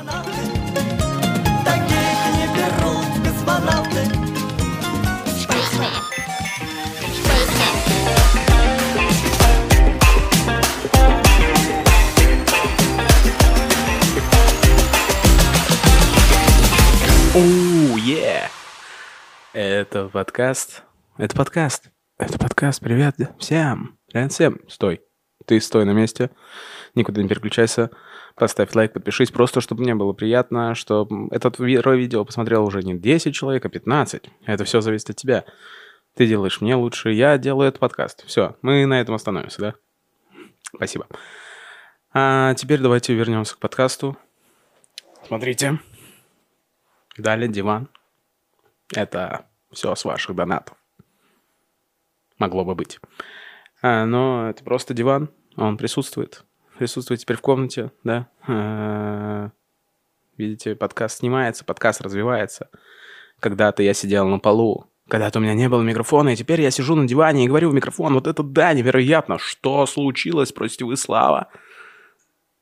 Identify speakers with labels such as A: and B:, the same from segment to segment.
A: Оу, е! Это подкаст. Это подкаст. Это подкаст. Привет всем. Привет всем. Стой. Ты стой на месте. Никуда не переключайся. Поставь лайк, подпишись. Просто, чтобы мне было приятно, чтобы этот ви- видео посмотрел уже не 10 человек, а 15. Это все зависит от тебя. Ты делаешь мне лучше, я делаю этот подкаст. Все, мы на этом остановимся, да? Спасибо. А теперь давайте вернемся к подкасту. Смотрите. Далее диван. Это все с ваших донатов. Могло бы быть. А, но это просто диван. Он присутствует. Присутствует теперь в комнате, да. Видите, подкаст снимается, подкаст развивается. Когда-то я сидел на полу, когда-то у меня не было микрофона, и теперь я сижу на диване и говорю в микрофон. Вот это да, невероятно. Что случилось, простите вы, Слава?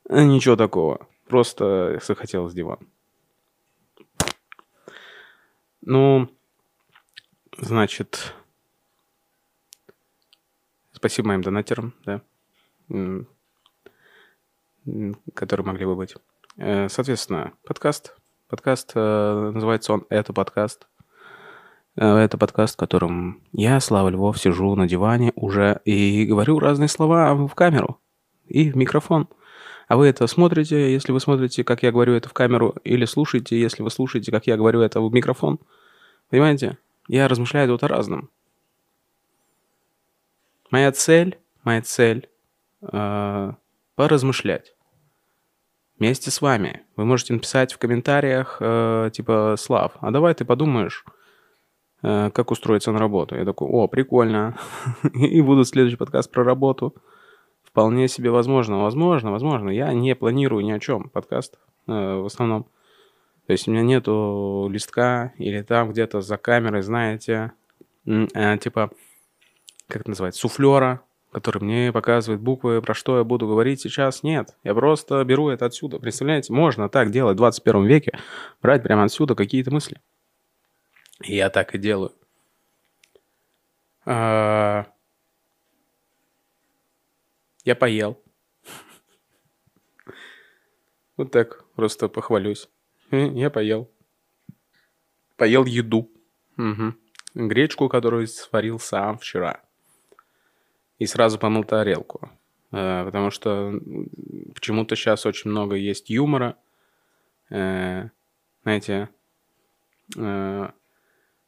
A: А, Ничего такого. Просто захотелось диван. Ну, значит, спасибо моим донатерам, да, которые могли бы быть. Э, Соответственно, подкаст. Подкаст, э, называется он «Это подкаст». Э, Это подкаст, в котором я, Слава Львов, сижу на диване уже и говорю разные слова в камеру и в микрофон. А вы это смотрите, если вы смотрите, как я говорю это в камеру, или слушаете, если вы слушаете, как я говорю это в микрофон. Понимаете? Я размышляю тут о разном. Моя цель, моя цель э, поразмышлять вместе с вами. Вы можете написать в комментариях, э, типа, Слав, а давай ты подумаешь, э, как устроиться на работу. Я такой, о, прикольно. И буду следующий подкаст про работу. Вполне себе возможно. Возможно, возможно. Я не планирую ни о чем подкаст э, в основном. То есть у меня нету листка или там где-то за камерой, знаете, э, типа, как это называется, суфлера, который мне показывает буквы, про что я буду говорить сейчас. Нет, я просто беру это отсюда. Представляете, можно так делать в 21 веке, брать прямо отсюда какие-то мысли. И я так и делаю. А, Я поел. Вот так, просто похвалюсь. Я поел. Поел еду. Мгм. Гречку, которую сварил сам вчера. И сразу помыл тарелку. Э, Потому что почему-то сейчас очень много есть юмора. Э, Знаете, э,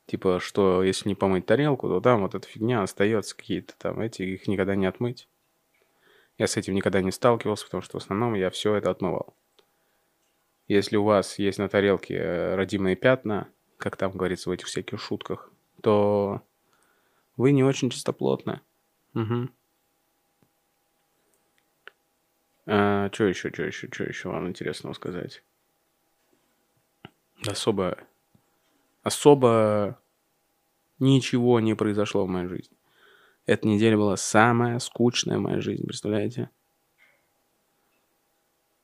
A: типа, что если не помыть тарелку, то там вот эта фигня остается какие-то там, эти, их никогда не отмыть. Я с этим никогда не сталкивался, потому что в основном я все это отмывал. Если у вас есть на тарелке родимые пятна, как там говорится в этих всяких шутках, то вы не очень чистоплотны. Угу. что еще, что еще, что еще вам интересного сказать? Особо, особо ничего не произошло в моей жизни. Эта неделя была самая скучная в моей жизни, представляете?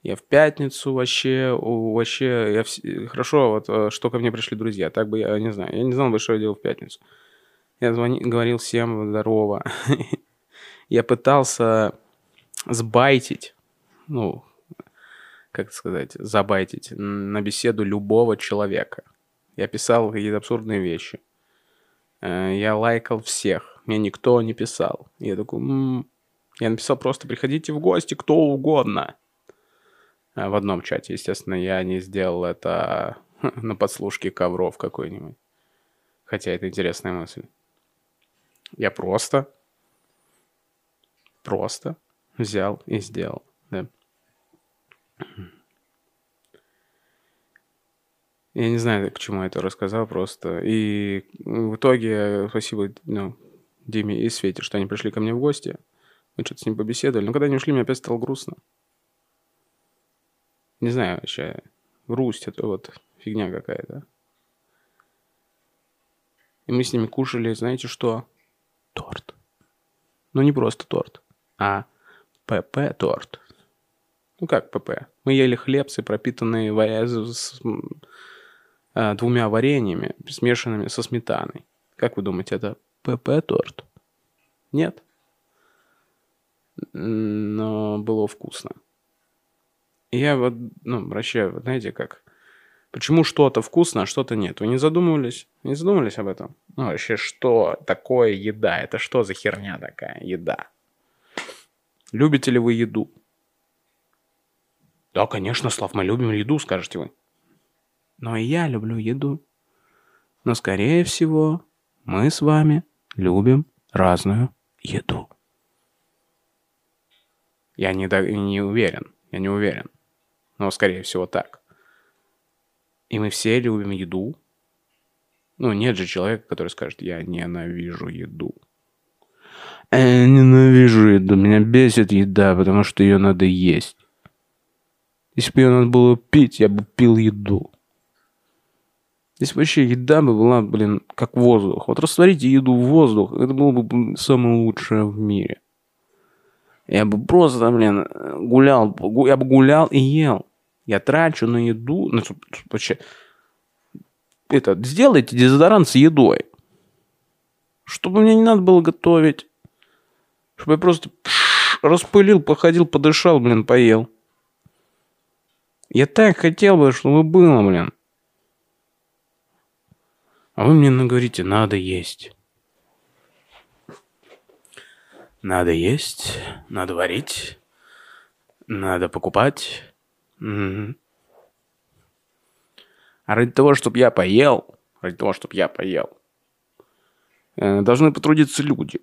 A: Я в пятницу вообще, вообще, я вс- хорошо, вот э, что ко мне пришли друзья, так бы я не знаю, я не знал бы, что я делал в пятницу. Я звони, говорил всем здорово. Я пытался сбайтить, ну, как сказать, забайтить на беседу любого человека. Я писал какие-то абсурдные вещи. Э, Я лайкал всех. Мне никто не писал. Я такой, «М». я написал просто приходите в гости, кто угодно. А В одном чате, естественно, я не сделал это на подслушке ковров какой-нибудь. Хотя это интересная мысль. Я просто, просто взял и сделал. Да. Я не знаю, к чему я это рассказал просто. И в итоге, спасибо ну, Диме и Свете, что они пришли ко мне в гости. Мы что-то с ним побеседовали. Но когда они ушли, мне опять стало грустно. Не знаю вообще. Грусть это вот фигня какая-то. И мы с ними кушали, знаете что? Торт. Ну не просто торт, а ПП-торт. Ну как ПП? Мы ели хлебцы, пропитанные варя- с, а, двумя вареньями, смешанными со сметаной. Как вы думаете, это ПП-торт? Нет. Но было вкусно. Я вот, ну, вот знаете, как... Почему что-то вкусно, а что-то нет? Вы не задумывались? Не задумывались об этом? Ну, вообще, что такое еда? Это что за херня такая, еда? Любите ли вы еду? Да, конечно, Слав, мы любим еду, скажете вы. Но и я люблю еду. Но, скорее всего, мы с вами любим разную еду. Я не, не уверен, я не уверен. Но, скорее всего, так. И мы все любим еду. Ну, нет же человека, который скажет, я ненавижу еду. Я ненавижу еду, меня бесит еда, потому что ее надо есть. Если бы ее надо было пить, я бы пил еду. Если бы вообще еда бы была, блин, как воздух. Вот растворите еду в воздух, это было бы блин, самое лучшее в мире. Я бы просто, блин, гулял, гу- я бы гулял и ел. Я трачу на еду, ну, вообще, это, сделайте дезодорант с едой. Чтобы мне не надо было готовить. Чтобы я просто пш, распылил, походил, подышал, блин, поел. Я так хотел бы, чтобы было, блин. А вы мне говорите, надо есть. Надо есть, надо варить, надо покупать. Мгм. А ради того, чтобы я поел, ради того, чтобы я поел, э, должны потрудиться люди.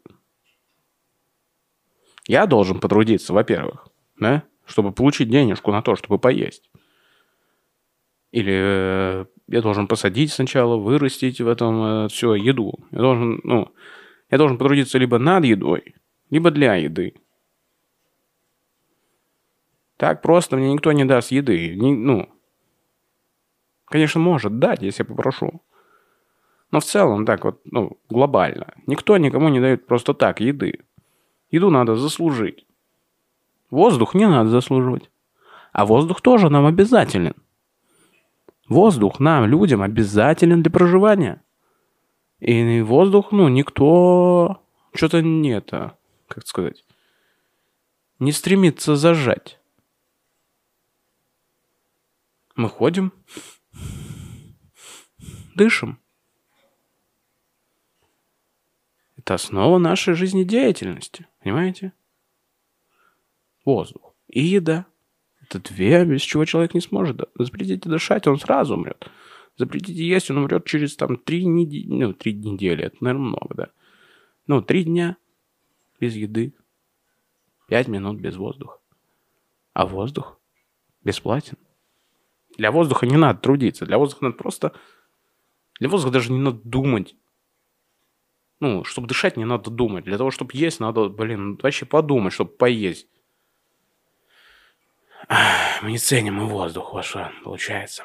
A: Я должен потрудиться, во-первых, да, чтобы получить денежку на то, чтобы поесть. Или э, я должен посадить сначала, вырастить в этом все еду. Я должен, ну, я должен потрудиться либо над едой, либо для еды. Так просто мне никто не даст еды. Ни- ну, конечно, может дать, если я попрошу. Но в целом, так вот, ну, глобально. Никто никому не дает просто так еды. Еду надо заслужить. Воздух не надо заслуживать. А воздух тоже нам обязателен. Воздух нам, людям, обязателен для проживания. И воздух, ну, никто что-то не это, как сказать, не стремится зажать. Мы ходим, дышим. Это основа нашей жизнедеятельности, понимаете? Воздух и еда. Это две, без чего человек не сможет. Запретите дышать, он сразу умрет. Запретите есть, он умрет через там три недели. Ну, три недели, это, наверное, много, да. Ну, три дня без еды. Пять минут без воздуха. А воздух бесплатен. Для воздуха не надо трудиться. Для воздуха надо просто... Для воздуха даже не надо думать. Ну, чтобы дышать, не надо думать. Для того, чтобы есть, надо, блин, вообще подумать, чтобы поесть. Мы не ценим и воздух, что получается.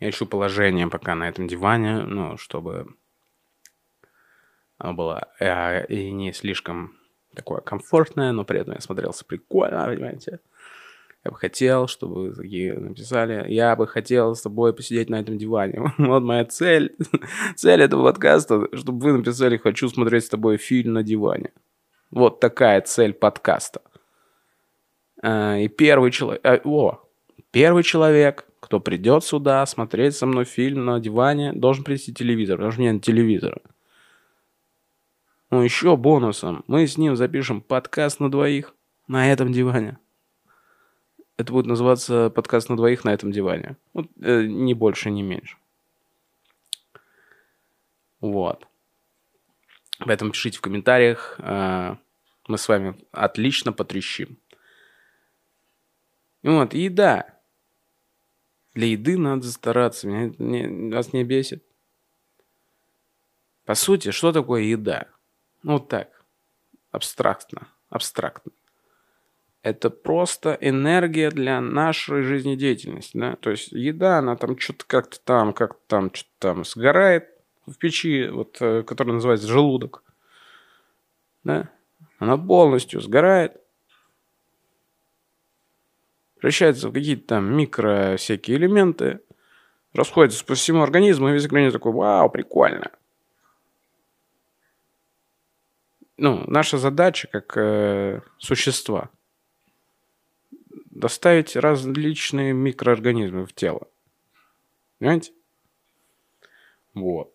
A: Я ищу положение пока на этом диване, ну, чтобы оно было э, и не слишком такое комфортное, но при этом я смотрелся прикольно, понимаете. Я бы хотел, чтобы вы такие написали, я бы хотел с тобой посидеть на этом диване. Вот моя цель. Цель этого подкаста, чтобы вы написали, хочу смотреть с тобой фильм на диване. Вот такая цель подкаста. А, И первый человек... О, первый человек, кто придет сюда смотреть со мной фильм на диване, должен принести телевизор, потому что у нет телевизора. Ну, еще бонусом. Мы с ним запишем подкаст на двоих на этом диване. Это будет называться подкаст на двоих на этом диване. Вот, э, ни больше, ни меньше. Вот. Поэтому пишите в комментариях. э, мы с вами отлично потрещим. И Вот, еда. Для еды надо стараться. Меня не- вас не бесит. По сути, что такое еда? Ну, вот так. Абстрактно. Абстрактно. Это просто энергия для нашей жизнедеятельности, да? То есть еда, она там что-то как-то там, как-то там, что-то там сгорает в печи, вот, э, которая называется желудок. Да? Она полностью сгорает. превращается в какие-то там микро всякие элементы, расходится по всему организму, и весь организм такой, вау, прикольно. Ну, наша задача как э, существа доставить различные микроорганизмы в тело. Понимаете? Вот.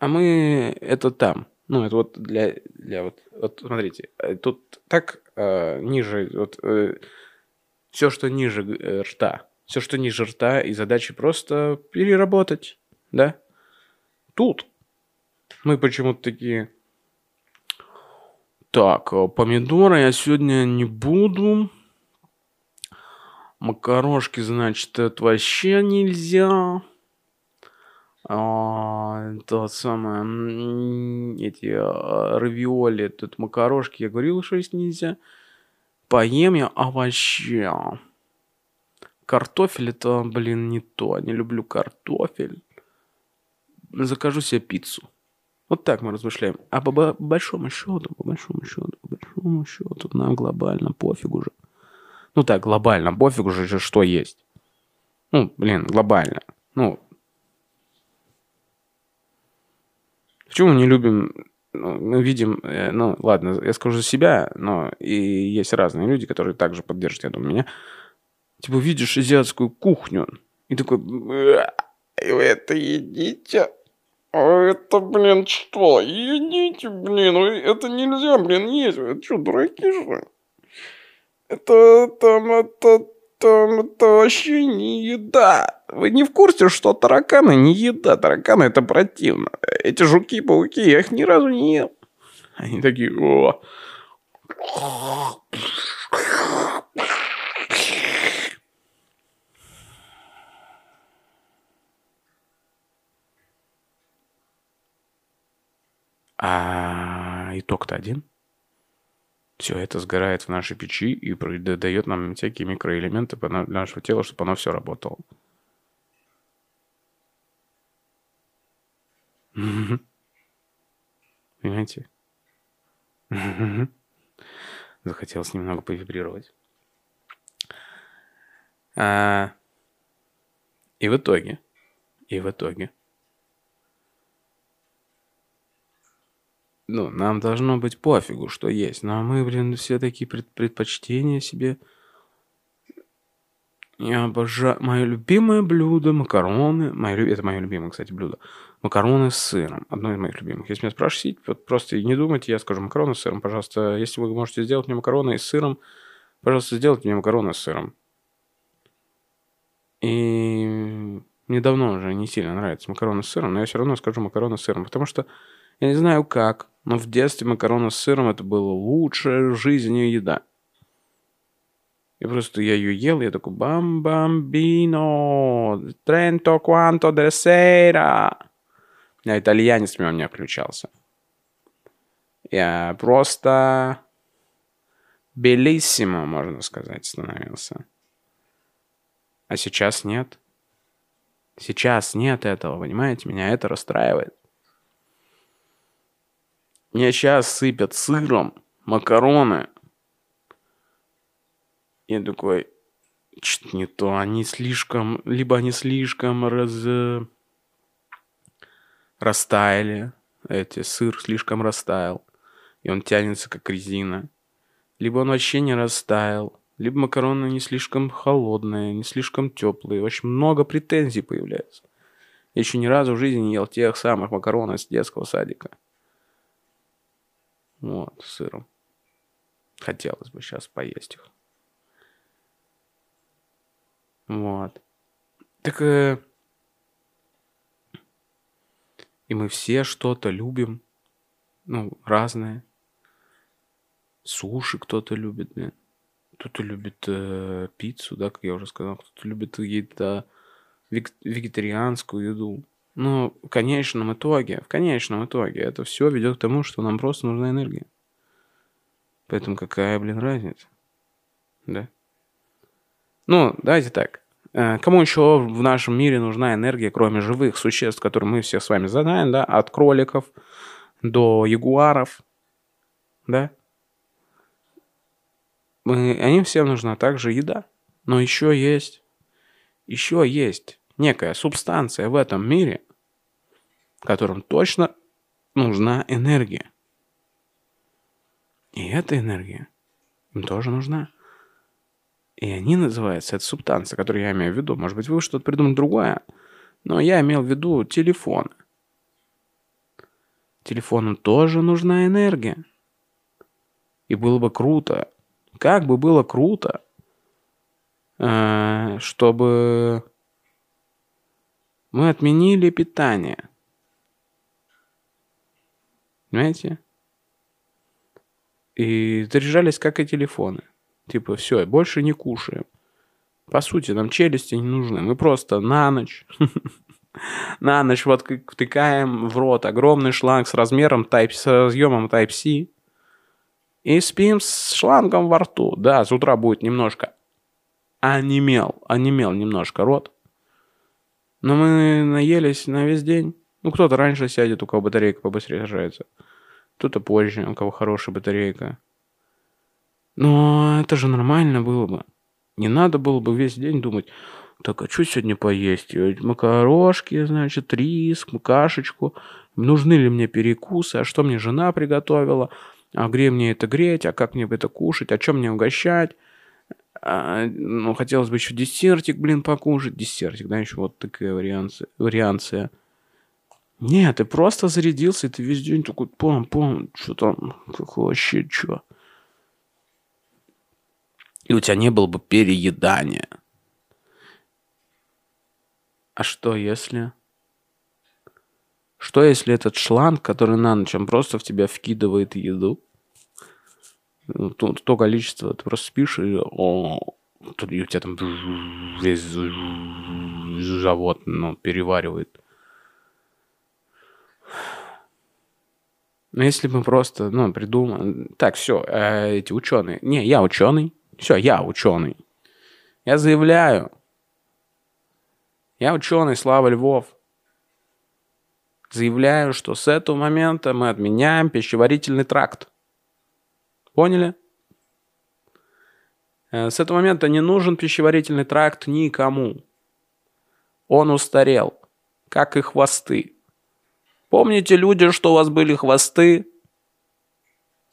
A: А мы это там. Ну, это вот для, для вот, вот смотрите, э, тут так э, ниже, вот э, все, что ниже э, рта, все, что ниже рта, и задача просто переработать, да? Тут мы почему-то такие, так, э, помидоры я сегодня не буду. Макарошки, значит, это вообще нельзя. А, то самое, эти а, равиоли, тут макарошки, я говорил, что есть нельзя. Поем я овощи. Картофель это, блин, не то. Не люблю картофель. Закажу себе пиццу. Вот так мы размышляем. А по большому счету, по большому счету, по большому счету, нам глобально пофиг уже. Ну так, глобально, пофиг уже, что есть. Ну, блин, глобально. Ну, Почему мы не любим ну, мы видим, э, ну, ладно, я скажу за себя, но и есть разные люди, которые также поддержат, я думаю, меня. Типа, видишь азиатскую кухню, и такой, вы это едите? А это, блин, что? Едите, блин, это нельзя, блин, есть. Это что, дураки же? Это, там, это, там, это вообще не еда. Вы не в курсе, что тараканы не еда? Тараканы это противно. Эти жуки-пауки, я их ни разу не ел. Они такие, о. А итог-то один все это сгорает в нашей печи и дает нам всякие микроэлементы для нашего тела, чтобы оно все работало. Понимаете? Захотелось немного повибрировать. А, и в итоге, и в итоге, ну, нам должно быть пофигу, что есть. Но мы, блин, все такие пред предпочтения себе. Я обожаю... Мое любимое блюдо – макароны. Мое, это мое любимое, кстати, блюдо. Макароны с сыром. Одно из моих любимых. Если меня спрашиваете, вот просто не думайте, я скажу макароны с сыром, пожалуйста. Если вы можете сделать мне макароны с сыром, пожалуйста, сделайте мне макароны с сыром. И мне давно уже не сильно нравятся макароны с сыром, но я все равно скажу макароны с сыром, потому что я не знаю как, но в детстве макароны с сыром это было лучшая в жизни еда. И просто я ее ел, я такой, бам бамбино, тренто de sera. У меня итальянец мимо меня включался. Я просто белиссимо, можно сказать, становился. А сейчас нет. Сейчас нет этого, понимаете? Меня это расстраивает. Мне сейчас сыпят сыром макароны. Я такой, что-то не то. Они слишком, либо они слишком раз... растаяли. Эти, сыр слишком растаял. И он тянется, как резина. Либо он вообще не растаял. Либо макароны не слишком холодные, не слишком теплые. Очень много претензий появляется. Я еще ни разу в жизни не ел тех самых макаронов с детского садика. Вот, с сыром. Хотелось бы сейчас поесть их. Вот. Так... Э... И мы все что-то любим. Ну, разное. Суши кто-то любит, блин. Кто-то любит э, пиццу, да, как я уже сказал. Кто-то любит еда, вегетарианскую еду. Но в конечном итоге, в конечном итоге это все ведет к тому, что нам просто нужна энергия. Поэтому какая, блин, разница? Да? Ну, давайте так. Э, кому еще в нашем мире нужна энергия, кроме живых существ, которые мы все с вами знаем, да, от кроликов до ягуаров, да? мы, они всем нужна также еда. Но еще есть, еще есть некая субстанция в этом мире, которым точно нужна энергия. И эта энергия им тоже нужна. И они называются, это субстанция, которую я имею в виду. Может быть, вы что-то придумали другое, но я имел в виду телефон. Телефону тоже нужна энергия. И было бы круто, как бы было круто, э, чтобы мы отменили питание. Понимаете? И заряжались как и телефоны. Типа, все, больше не кушаем. По сути, нам челюсти не нужны. Мы просто на ночь, на ночь вот втыкаем в рот огромный шланг с размером Type, с разъемом Type-C и спим с шлангом во рту. Да, с утра будет немножко онемел, онемел немножко рот. Но мы наелись на весь день. Ну, кто-то раньше сядет, у кого батарейка побыстрее заряжается. Кто-то позже, у кого хорошая батарейка. Но это же нормально было бы. Не надо было бы весь день думать, так, а что сегодня поесть? Макарошки, значит, рис, кашечку. Нужны ли мне перекусы? А что мне жена приготовила? А где мне это греть? А как мне это кушать? А чем мне угощать? А, ну, хотелось бы еще десертик, блин, покушать. Десертик, да, еще вот такая варианция. варианция. Нет, ты просто зарядился, и ты весь день такой, пом, пом, что там, как вообще, что? И у тебя не было бы переедания. А что если... Что если этот шланг, который на ночь, он просто в тебя вкидывает еду? Ну, то, то количество, ты просто спишь, и, о, и у тебя там весь живот ну, переваривает. Но если мы просто, ну, придумаем... Так, все, э, эти ученые... Не, я ученый. Все, я ученый. Я заявляю. Я ученый, Слава Львов. Заявляю, что с этого момента мы отменяем пищеварительный тракт. Поняли? Э, с этого момента не нужен пищеварительный тракт никому. Он устарел, как и хвосты. Помните, люди, что у вас были хвосты?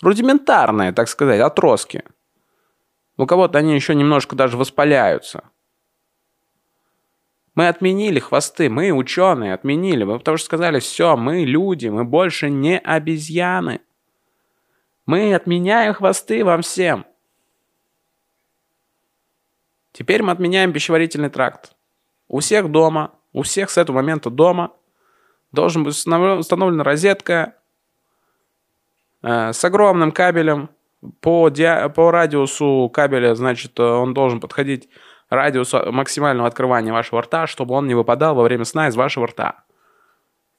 A: Рудиментарные, так сказать, отростки. У кого-то они еще немножко даже воспаляются. Мы отменили хвосты, мы ученые отменили, мы потому что сказали, все, мы люди, мы больше не обезьяны. Мы отменяем хвосты вам всем. Теперь мы отменяем пищеварительный тракт. У всех дома, у всех с этого момента дома должен быть установлена розетка э, с огромным кабелем. По, ди... по радиусу кабеля, значит, он должен подходить радиусу максимального открывания вашего рта, чтобы он не выпадал во время сна из вашего рта.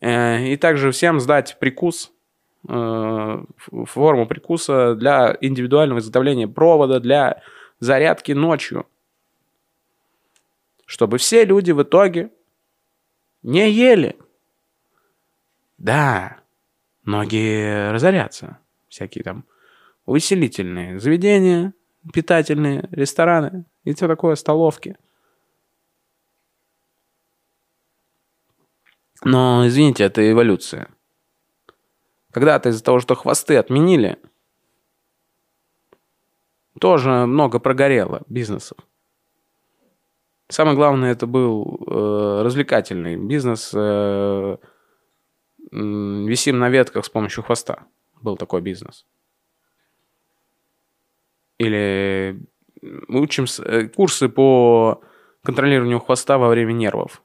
A: Э, и также всем сдать прикус, э, форму прикуса для индивидуального изготовления провода, для зарядки ночью. Чтобы все люди в итоге не ели. Да, многие разорятся. Всякие там увеселительные заведения, питательные, рестораны и все такое, столовки. Но, извините, это эволюция. Когда-то из-за того, что хвосты отменили, тоже много прогорело бизнесов. Самое главное, это был э, развлекательный бизнес, э, висим на ветках с помощью хвоста. Был такой бизнес. Или учим э, курсы по контролированию хвоста во время нервов.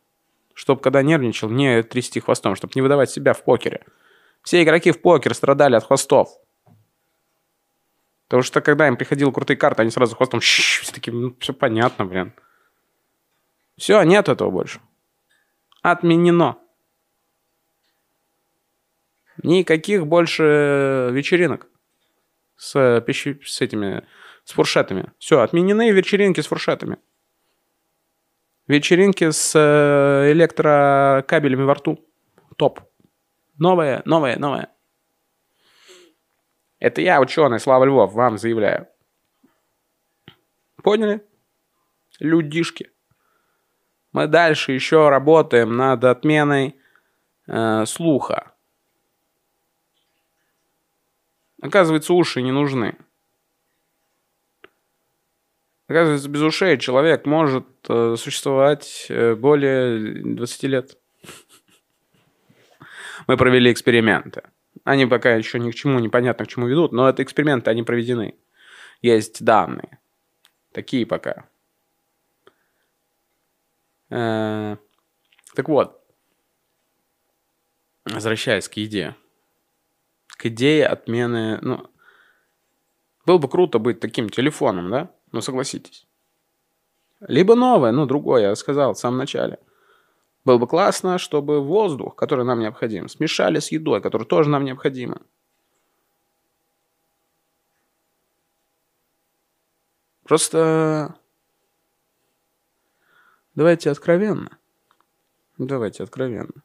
A: Чтобы, когда нервничал, не трясти хвостом, чтобы не выдавать себя в покере. Все игроки в покер страдали от хвостов. Потому что когда им приходил крутые карты, они сразу хвостом все такие, ну, все понятно, блин. Все, нет этого больше. Отменено. Никаких больше вечеринок с, пищи, с этими, с фуршетами. Все, отменены вечеринки с фуршетами. Вечеринки с э, электрокабелями во рту. Топ. Новое, новое, новое. Это я, ученый Слава Львов, вам заявляю. Поняли? Людишки. Мы дальше еще работаем над отменой э, слуха. Оказывается, уши не нужны. Оказывается, без ушей человек может э, существовать э, более 20 лет. Мы провели эксперименты. Они пока еще ни к чему непонятно к чему ведут, но это эксперименты, они проведены. Есть данные. Такие пока. Э, так вот, возвращаясь к еде. К идее отмены, ну, было бы круто быть таким телефоном, да? Ну, согласитесь. Либо новое, ну, другое, я сказал в самом начале. Было бы классно, чтобы воздух, который нам необходим, смешали с едой, которая тоже нам необходима. Просто давайте откровенно. Давайте откровенно.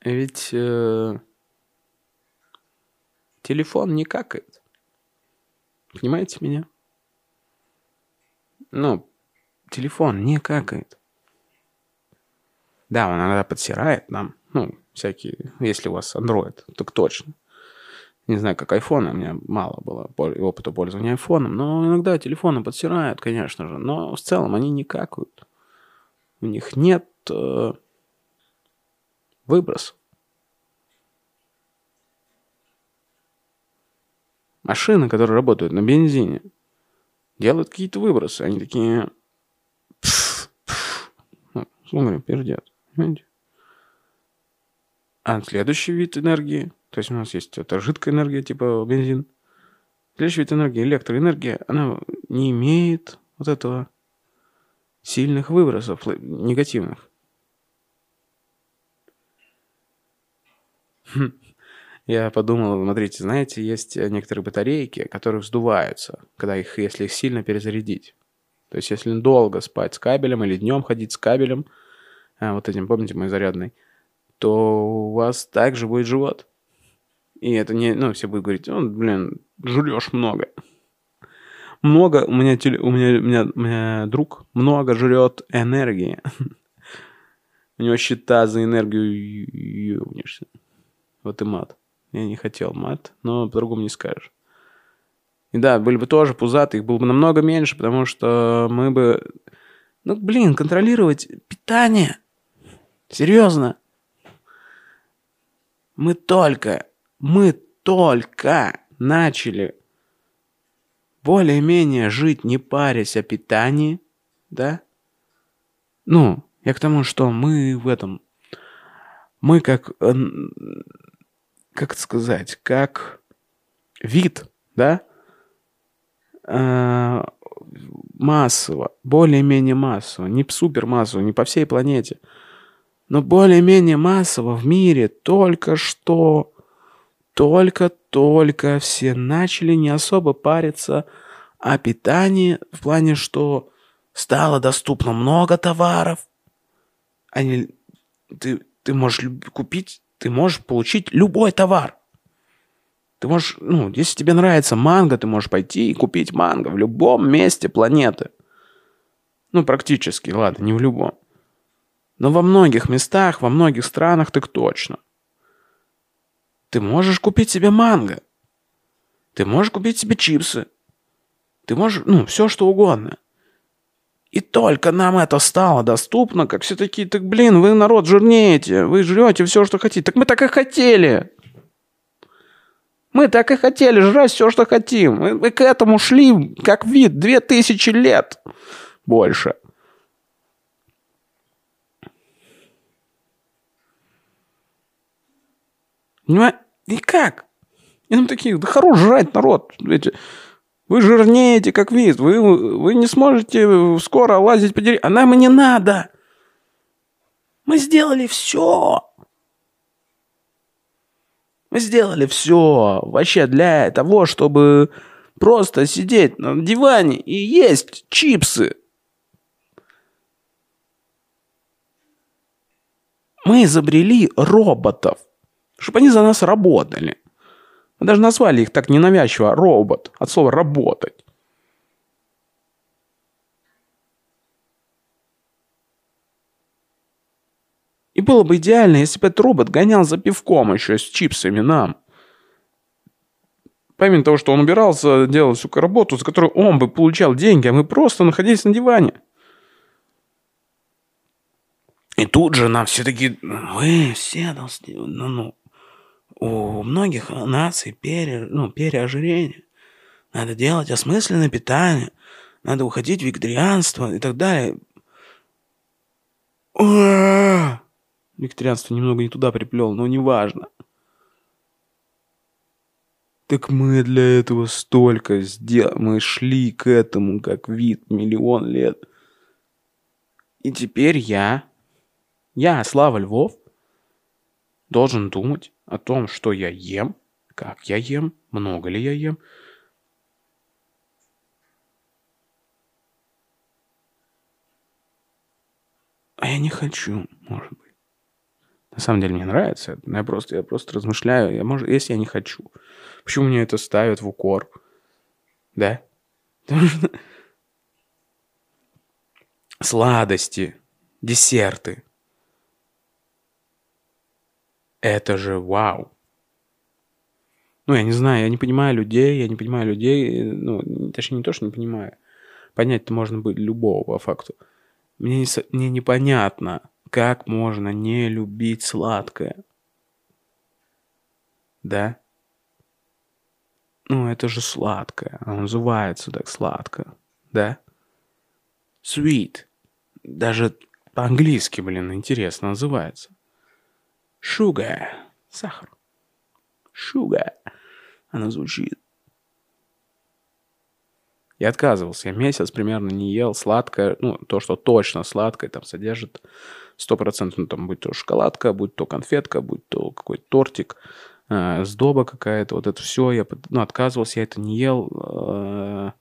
A: Ведь э, телефон не какает. Понимаете меня? Ну, телефон не какает. Да, он иногда подсирает нам. Ну, всякие, если у вас Android, так точно. Не знаю, как iPhone, у меня мало было опыта пользования айфоном, но иногда телефоны подсирают, конечно же, но в целом они не какают. У них нет э, выбросов. Машины, которые работают на бензине, делают какие-то выбросы. Они такие... Смотри, пердят. Понимаете? А следующий вид энергии, то есть у нас есть это жидкая энергия, типа бензин. Следующий вид энергии, электроэнергия, она не имеет вот этого сильных выбросов негативных. Хм. Я подумал, смотрите, знаете, есть некоторые батарейки, которые вздуваются, когда их, если их сильно перезарядить. То есть, если долго спать с кабелем или днем ходить с кабелем, а, вот этим, помните, мой зарядный, то у вас также будет живот. И это не, ну, все будут говорить, ну, блин, жрешь много. Много, у меня, у меня, у меня, у меня друг много жрет энергии. У него счета за энергию Вот и мат. Я не хотел мат, но по-другому не скажешь. И да, были бы тоже пузатые, их было бы намного меньше, потому что мы бы... Ну, блин, контролировать питание. Серьезно. Мы только, мы только начали более-менее жить, не парясь о питании, да? Ну, я к тому, что мы в этом... Мы как как это сказать, как вид, да, э, массово, более-менее массово, не супер массово, не по всей планете, но более-менее массово в мире только что, только-только все начали не особо париться о питании в плане, что стало доступно много товаров. Они, ты, ты можешь купить ты можешь получить любой товар. Ты можешь, ну, если тебе нравится манго, ты можешь пойти и купить манго в любом месте планеты. Ну, практически, ладно, не в любом. Но во многих местах, во многих странах так точно. Ты можешь купить себе манго. Ты можешь купить себе чипсы. Ты можешь, ну, все что угодно. И только нам это стало доступно, как все такие, так блин, вы народ жирнеете, вы жрете все, что хотите. Так мы так и хотели. Мы так и хотели жрать все, что хотим. Мы, мы к этому шли как вид две тысячи лет больше. Понимаете? И как? И нам такие, да хорош жрать народ. Эти, вы жирнеете, как вид. Вы, вы не сможете скоро лазить по деревьям. А нам и не надо. Мы сделали все. Мы сделали все вообще для того, чтобы просто сидеть на диване и есть чипсы. Мы изобрели роботов, чтобы они за нас работали. Мы даже назвали их так ненавязчиво робот, от слова работать. И было бы идеально, если бы этот робот гонял за пивком еще с чипсами нам. Помимо того, что он убирался, делал всю работу, за которую он бы получал деньги, а мы просто находились на диване. И тут же нам все таки вы все должны, ну, ну, у многих наций пере, ну, переожирение. Надо делать осмысленное питание. Надо уходить в вегетарианство и так далее. Вегетарианство немного не туда приплел, но неважно. Так мы для этого столько сделали. Мы шли к этому как вид миллион лет. И теперь я, я, Слава Львов, должен думать о том, что я ем, как я ем, много ли я ем. А я не хочу, может быть. На самом деле мне нравится я просто, я просто размышляю, я, может, если я не хочу. Почему мне это ставят в укор? Да? Сладости, десерты. Это же вау. Ну, я не знаю, я не понимаю людей, я не понимаю людей, ну, точнее, не то, что не понимаю. Понять-то можно быть любого по факту. Мне, не, мне непонятно, как можно не любить сладкое? Да? Ну, это же сладкое. Оно называется так сладко. Да? Sweet. Даже по-английски, блин, интересно называется. Sugar. Сахар. Sugar. Оно звучит. Я отказывался. Я месяц примерно не ел сладкое. Ну, то, что точно сладкое, там содержит сто процентов, ну, там, будь то шоколадка, будь то конфетка, будь то какой-то тортик, э, сдоба какая-то, вот это все, я, ну, отказывался, я это не ел. Э,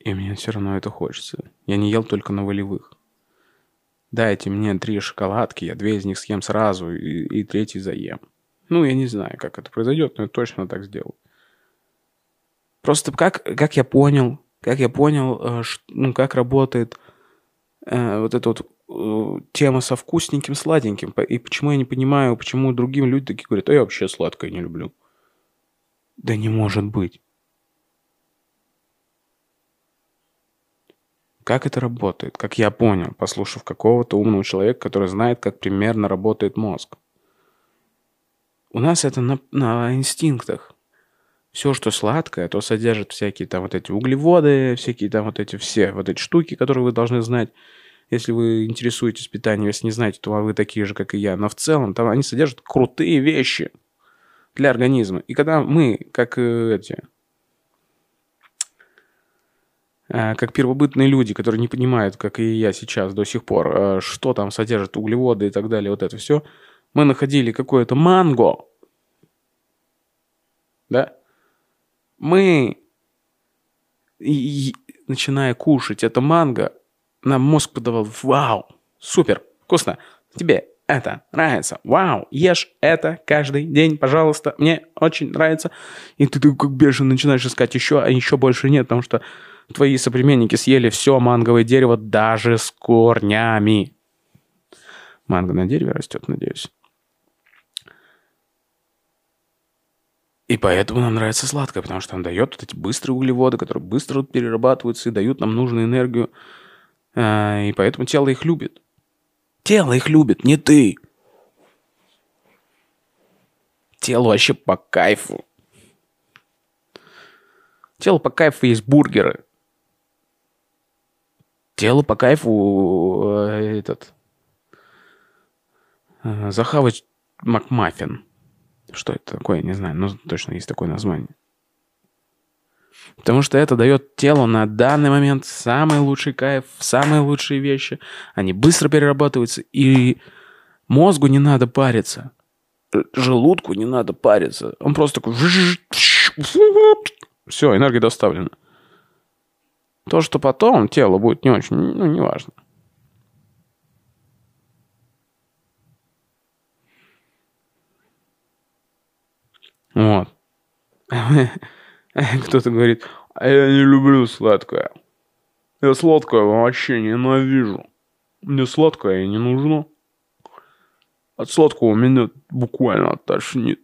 A: и мне все равно это хочется. Я не ел только на волевых. Дайте мне три шоколадки, я две из них съем сразу и, и третий заем. Ну, я не знаю, как это произойдет, но я точно так сделаю. Просто как, как я понял, как я понял, э, ну, как работает э, вот эта вот э, тема со вкусненьким, сладеньким. И почему я не понимаю, почему другим люди такие говорят, а я вообще сладкое не люблю. Да не может быть. Как это работает? Как я понял, послушав какого-то умного человека, который знает, как примерно работает мозг. У нас это на, на инстинктах все, что сладкое, то содержит всякие там вот эти углеводы, всякие там вот эти все вот эти штуки, которые вы должны знать, если вы интересуетесь питанием. Если не знаете, то вы такие же, как и я. Но в целом там они содержат крутые вещи для организма. И когда мы, как э, эти, э, как первобытные люди, которые не понимают, как и я сейчас до сих пор, э, что там содержит углеводы и так далее, вот это все, мы находили какое-то манго, да, мы, и, начиная кушать это манго, нам мозг подавал, вау, супер, вкусно, тебе это нравится, вау, ешь это каждый день, пожалуйста, мне очень нравится. И ты, ты как бешеный начинаешь искать еще, а еще больше нет, потому что твои соплеменники съели все манговое дерево даже с корнями. Манго на дереве растет, надеюсь. И поэтому нам нравится сладкое, потому что он дает вот эти быстрые углеводы, которые быстро перерабатываются и дают нам нужную энергию. А, и поэтому тело их любит. Тело их любит, не ты. Тело вообще по кайфу. Тело по кайфу есть бургеры. Тело по кайфу э, этот захавать Макмаффин. Что это такое, не знаю, но точно есть такое название. Потому что это дает телу на данный момент самый лучший кайф, самые лучшие вещи. Они быстро перерабатываются, и мозгу не надо париться. Желудку не надо париться. Он просто такой... Все, энергия доставлена. То, что потом тело будет не очень, ну, неважно. Вот. Кто-то говорит, а я не люблю сладкое. Я сладкое вообще ненавижу. Мне сладкое не нужно. От сладкого меня буквально тошнит.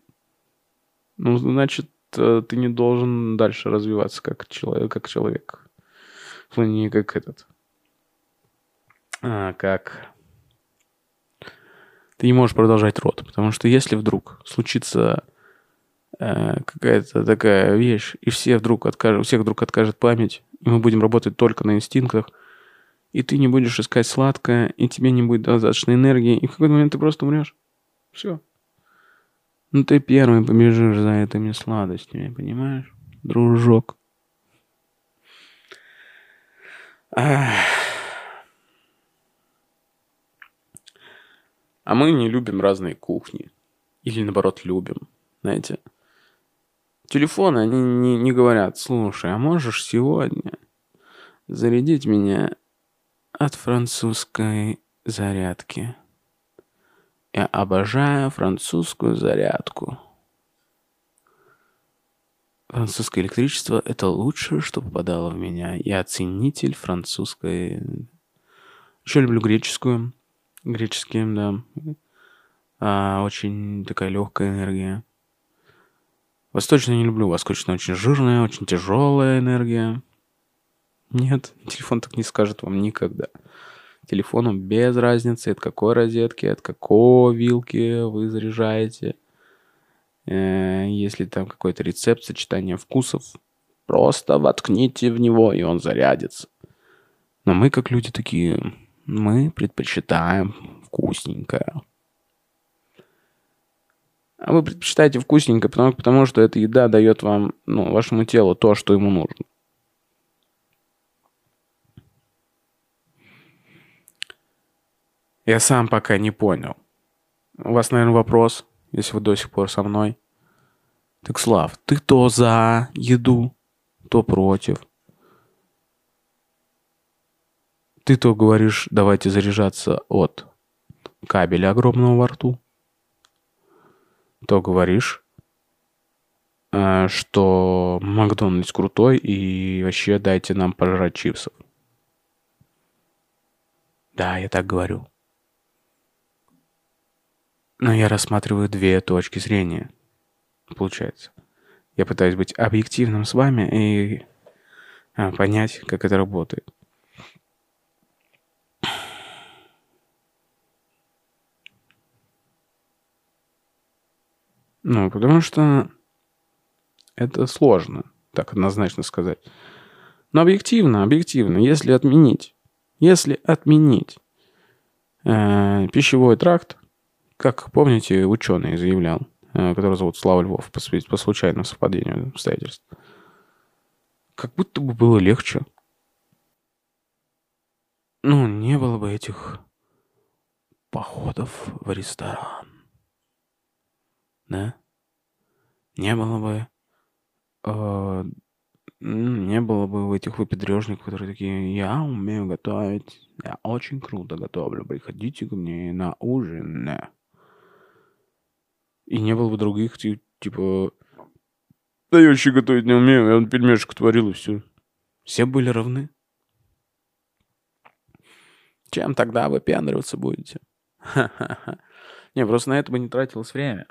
A: Ну, значит, э, ты не должен дальше развиваться как человек, как человек. Не как этот. А, как... Ты не можешь продолжать рот, потому что если вдруг случится какая-то такая вещь, и все вдруг откажут, у всех вдруг откажет память, и мы будем работать только на инстинктах, и ты не будешь искать сладкое, и тебе не будет достаточно энергии, и в какой-то момент ты просто умрешь. Все. Ну ты первый побежишь за этими сладостями, понимаешь, дружок? А мы не любим разные кухни. Или наоборот любим. Знаете, телефоны, они не, не говорят, слушай, а можешь сегодня зарядить меня от французской зарядки? Я обожаю французскую зарядку. Французское электричество – это лучшее, что попадало в меня. Я ценитель французской... Еще люблю греческую. Греческие, да. А, очень такая легкая энергия. Восточную не люблю. Восточная очень жирная, очень тяжелая энергия. Нет, телефон так не скажет вам никогда телефоном без разницы, от какой розетки, от какой вилки вы заряжаете. Э, если там какой-то рецепт сочетания вкусов, просто воткните в него, и он зарядится. Но мы, как люди такие, мы предпочитаем вкусненькое. А вы предпочитаете вкусненькое, потому, потому что эта еда дает вам, ну, вашему телу то, что ему нужно. Я сам пока не понял. У вас, наверное, вопрос, если вы до сих пор со мной. Так, Слав, ты то за еду, то против. Ты то говоришь, давайте заряжаться от кабеля огромного во рту. То говоришь, э, что Макдональдс крутой и вообще дайте нам пожрать чипсов. Да, я так говорю. Но я рассматриваю две точки зрения, получается. Я пытаюсь быть объективным с вами и а, понять, как это работает. Ну, потому что это сложно, так однозначно сказать. Но объективно, объективно, если отменить, если отменить э, пищевой тракт, как помните, ученый заявлял, э, который зовут Слава Львов, по, по случайному совпадению обстоятельств. Как будто бы было легче. Ну, не было бы этих походов в ресторан. Да? Не было бы... Э, не было бы этих выпендрежников, которые такие, я умею готовить, я очень круто готовлю, приходите ко мне на ужин. И не было бы других, типа, да я вообще готовить не умею, я пельмешек творил и все. Все были равны. Чем тогда вы пендриваться будете? Не, просто на это бы не тратилось время.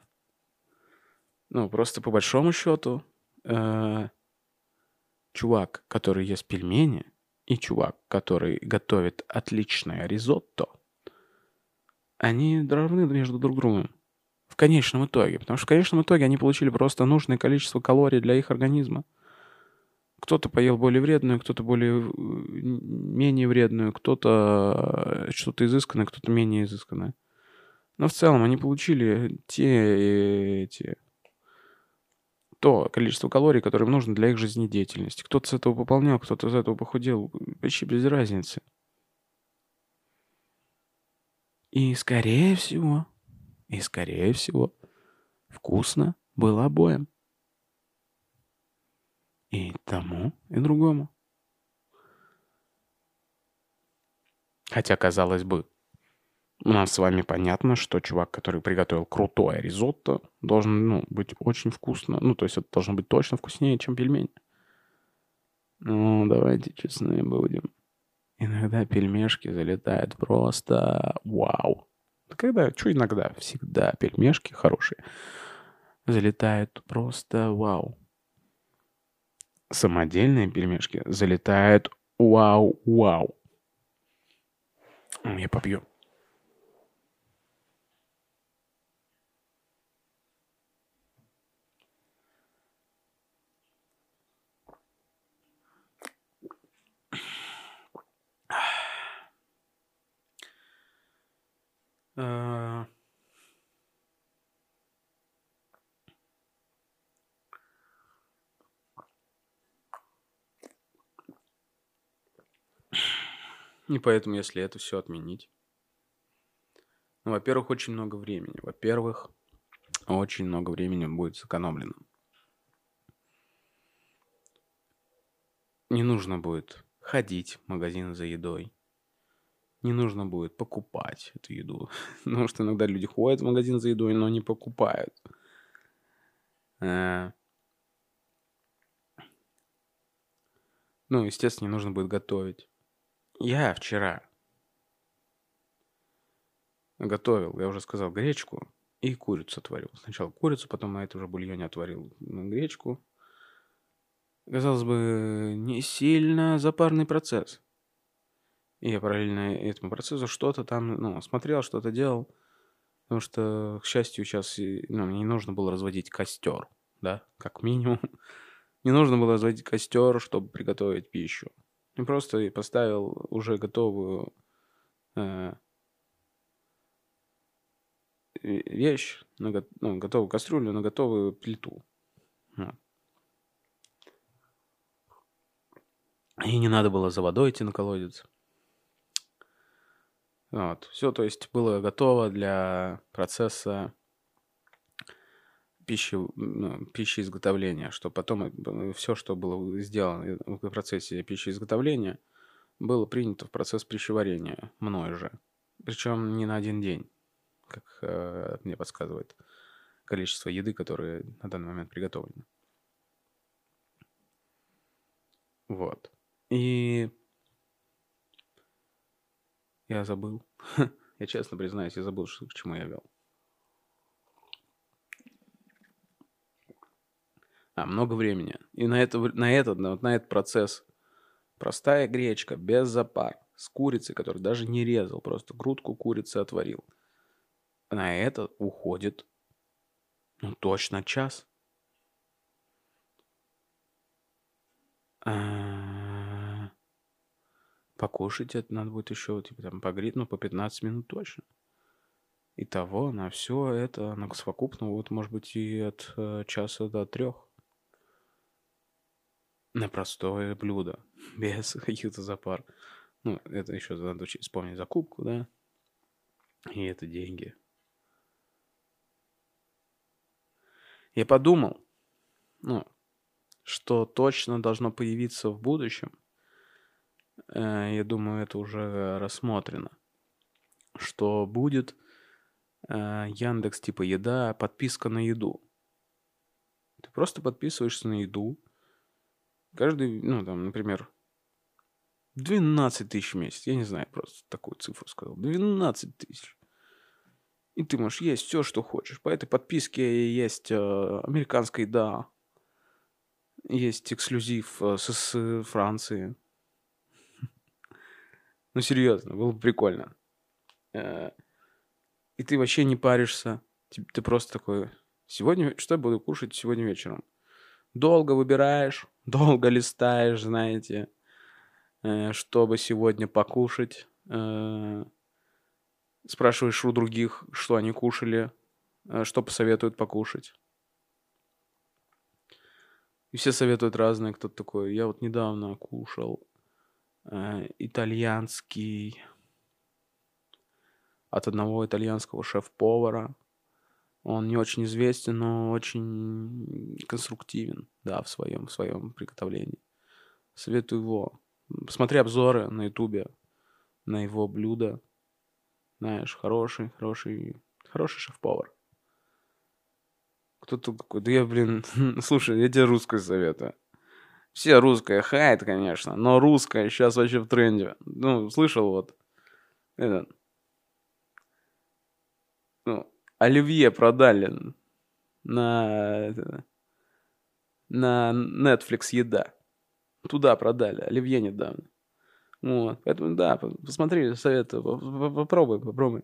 A: Ну, просто по большому счету, э, чувак, который ест пельмени, и чувак, который готовит отличное ризотто, они равны между друг другом в конечном итоге. Потому что в конечном итоге они получили просто нужное количество калорий для их организма. Кто-то поел более вредную, кто-то более э, менее вредную, кто-то э, что-то изысканное, кто-то менее изысканное. Но в целом они получили те эти то количество калорий, которое им нужно для их жизнедеятельности. Кто-то с этого пополнял, кто-то с этого похудел. Почти без разницы. И, скорее всего, и, скорее всего, вкусно было обоим. И тому, и другому. Хотя, казалось бы, у нас с вами понятно, что чувак, который приготовил крутое ризотто, должен ну, быть очень вкусно. Ну, то есть это должно быть точно вкуснее, чем пельмени. Ну, давайте честные будем. Иногда пельмешки залетают просто вау. Когда, что иногда? Всегда пельмешки хорошие. Залетают просто вау. Самодельные пельмешки залетают вау-вау. Я попью. А. И поэтому, если это все отменить, ну, во-первых, очень много времени. Во-первых, очень много времени будет сэкономлено. Не нужно будет ходить в магазин за едой. Не нужно будет покупать эту еду. Потому что иногда люди ходят в магазин за едой, но не покупают. Э. Ну, естественно, не нужно будет готовить. Я вчера готовил, я уже сказал, гречку и курицу отварил. Сначала курицу, потом на это уже бульоне отварил гречку. Казалось бы, не сильно запарный процесс. И я параллельно этому процессу что-то там, ну, смотрел, что-то делал. Потому что, к счастью, сейчас ну, не нужно было разводить костер, да, как минимум. Не нужно было разводить костер, чтобы приготовить пищу. Я просто поставил уже готовую э, вещь, на, ну, готовую кастрюлю на готовую плиту. И не надо было за водой идти на колодец. Вот. Все, то есть, было готово для процесса пищи, ну, пищи изготовления, что потом э, все, что было сделано в процессе пищи изготовления, было принято в процесс пищеварения мной же. Причем не на один день как э, мне подсказывает количество еды, которая на данный момент приготовлена. Вот. И я забыл. я честно признаюсь, я забыл, что, к чему я вел. А, много времени. И на, это, на, этот, на, на этот процесс простая гречка, без запар, с курицей, которую даже не резал, просто грудку курицы отварил – на это уходит, ну, точно час. А, покушать это надо будет еще, типа, там, погреть, ну, по 15 минут точно. Итого на все это, на совокупно, вот, может быть, и от э, часа до трех. На простое блюдо, без каких-то запар. Ну, это еще надо вспомнить закупку, да? И это деньги. Я подумал, ну, что точно должно появиться в будущем. Э, я думаю, это уже рассмотрено. Что будет э, Яндекс типа еда, подписка на еду. Ты просто подписываешься на еду. Каждый, ну, там, например, 12 тысяч в месяц. Я не знаю, просто такую цифру сказал. 12 тысяч. И ты можешь есть все, что хочешь. По этой подписке есть э, американская еда. Есть эксклюзив э, с, с Франции. Ну, серьезно, было бы прикольно. Э, и ты вообще не паришься. Ты, просто такой, сегодня, что я буду кушать сегодня вечером? Долго выбираешь, долго листаешь, знаете, э, чтобы сегодня покушать. Э, Спрашиваешь у других, что они кушали, что посоветуют покушать. И все советуют разные. Кто-то такой, я вот недавно кушал э, итальянский от одного итальянского шеф-повара. Он не очень известен, но очень конструктивен, да, в своем, в своем приготовлении. Советую его. Посмотри обзоры на ютубе на его блюда. Знаешь, хороший, хороший, хороший шеф-повар. Кто-то такой, да я, блин, слушай, я тебе русское советую. Все русское хайт, конечно, но русское сейчас вообще в тренде. Ну, слышал вот. Это, ну, Оливье продали на, на Netflix еда. Туда продали, Оливье недавно. Вот, поэтому да, посмотри, советую, попробуй, попробуй.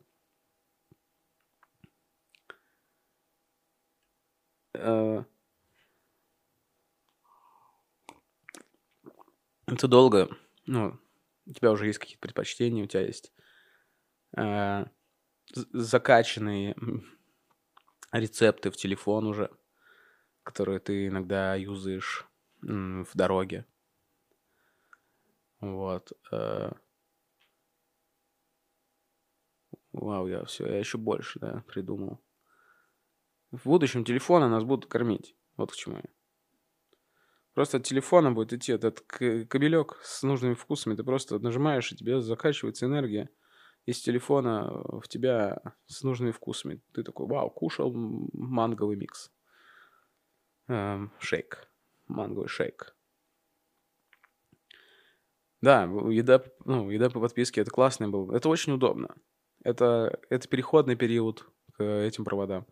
A: Э, это долго, ну, у тебя уже есть какие-то предпочтения, у тебя есть э, закачанные рецепты в телефон уже, которые ты иногда юзаешь в дороге. Вот. Э. Вау, я все, я еще больше, да, придумал. В будущем телефоны нас будут кормить. Вот к чему я. Просто от телефона будет идти этот кабелек с нужными вкусами. Ты просто нажимаешь, и тебе закачивается энергия из телефона в тебя с нужными вкусами. Ты такой, вау, кушал манговый микс. Эм, шейк. Манговый шейк. Да, еда, ну, еда по подписке это классный был. Это очень удобно. Это, это переходный период к этим проводам.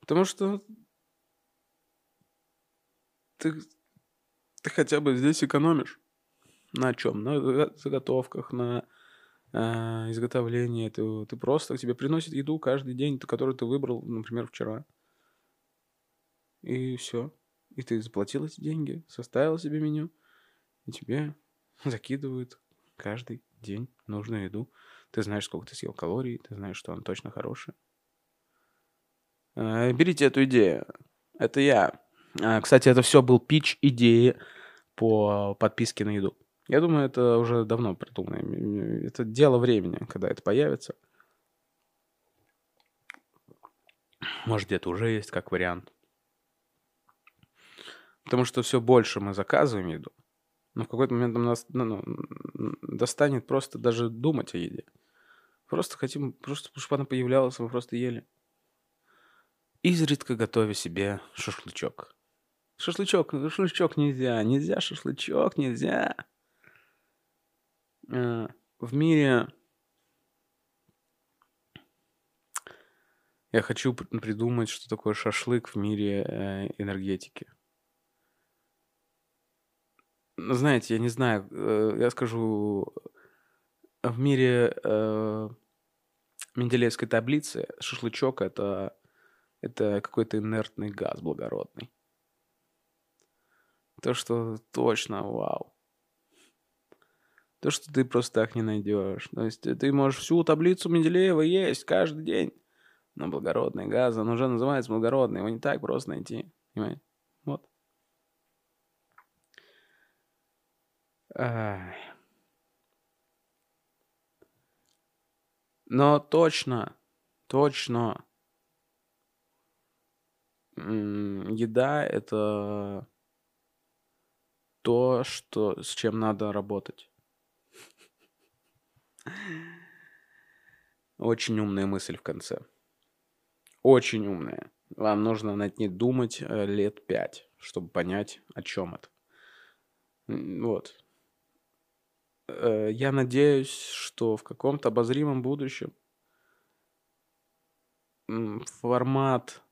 A: Потому что ты, ты хотя бы здесь экономишь. На чем? На заготовках, на э, изготовлении. Ты, ты просто, тебе приносит еду каждый день, которую ты выбрал, например, вчера. И все. И ты заплатил эти деньги, составил себе меню, и тебе закидывают каждый день нужную еду. Ты знаешь, сколько ты съел калорий, ты знаешь, что она точно хорошая. Э, берите эту идею. Это я. А, кстати, это все был пич идеи по подписке на еду. Я думаю, это уже давно придумано. Это дело времени, когда это появится. Может, где-то уже есть как вариант. Потому что все больше мы заказываем еду. Но в какой-то момент нам нас, ну, ну, достанет просто даже думать о еде. Просто хотим, просто чтобы она появлялась, мы просто ели. Изредка готовя себе шашлычок. Шашлычок, шашлычок нельзя, нельзя шашлычок, нельзя. Э, в мире я хочу придумать, что такое шашлык в мире э, энергетики. Знаете, я не знаю, э, я скажу, в мире Менделеевской таблицы шашлычок это, это какой-то инертный газ благородный. То, что точно вау. То, что ты просто так не найдешь. То есть ты можешь всю таблицу Менделеева есть каждый день. Но благородный газ, он уже называется благородный. Его не так просто найти. Понимаете? Вот. Но точно, точно, еда это то, что, с чем надо работать. Очень умная мысль в конце. Очень умная. Вам нужно над ней думать э, лет пять, чтобы понять, о чем это. Вот. Э, я надеюсь, что в каком-то обозримом будущем формат,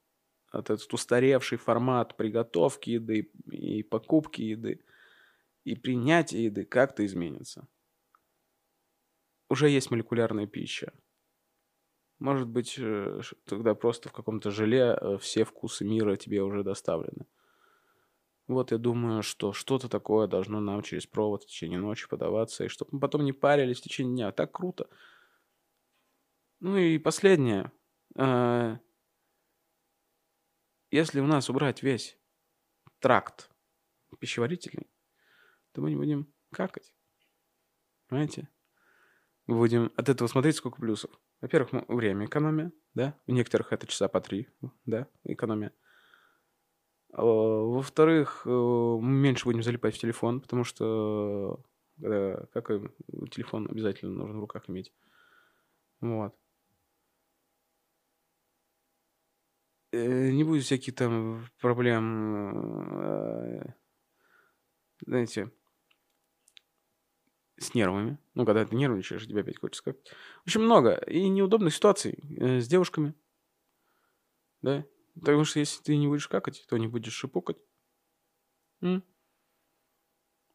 A: этот устаревший формат приготовки еды и покупки еды и принятие еды как-то изменится. Уже есть молекулярная пища. Может быть, э, тогда просто в каком-то желе э, все вкусы мира тебе уже доставлены. Вот я думаю, что что-то такое должно нам через провод в течение ночи подаваться, и чтобы мы потом не парились в течение дня. Так круто. Ну и последнее. Э, если у нас убрать весь тракт пищеварительный, то мы не будем какать. Понимаете? Мы будем от этого смотреть, сколько плюсов. Во-первых, время экономия, да? У некоторых это часа по три, да, экономия. А, во-вторых, э, мы меньше будем залипать в телефон, потому что э, как телефон обязательно нужно в руках иметь. Вот. э, не будет всяких там проблем, знаете, с нервами. Ну, когда ты нервничаешь, тебе опять хочется как В общем, много. И неудобных ситуаций э, с девушками. Да? Потому что если ты не будешь какать, то не будешь шипукать. М?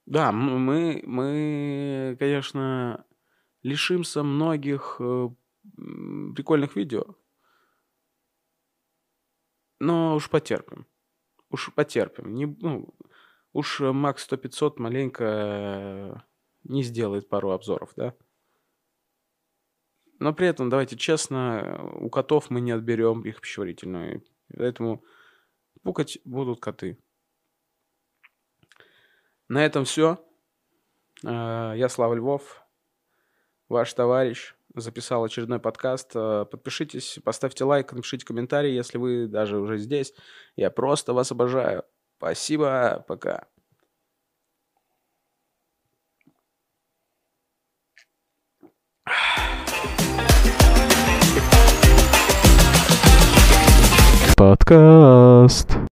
A: Да, мы, мы, конечно, лишимся многих э, прикольных видео. Но уж потерпим. Уж потерпим. Не, ну, уж Макс 100-500 маленько не сделает пару обзоров, да? Но при этом, давайте честно, у котов мы не отберем их пищеварительную. Поэтому пукать будут коты. На этом все. А, я Слава Львов, ваш товарищ. Записал очередной подкаст. А, подпишитесь, поставьте лайк, напишите комментарий, если вы даже уже здесь. Я просто вас обожаю. Спасибо, пока.
B: Подкаст.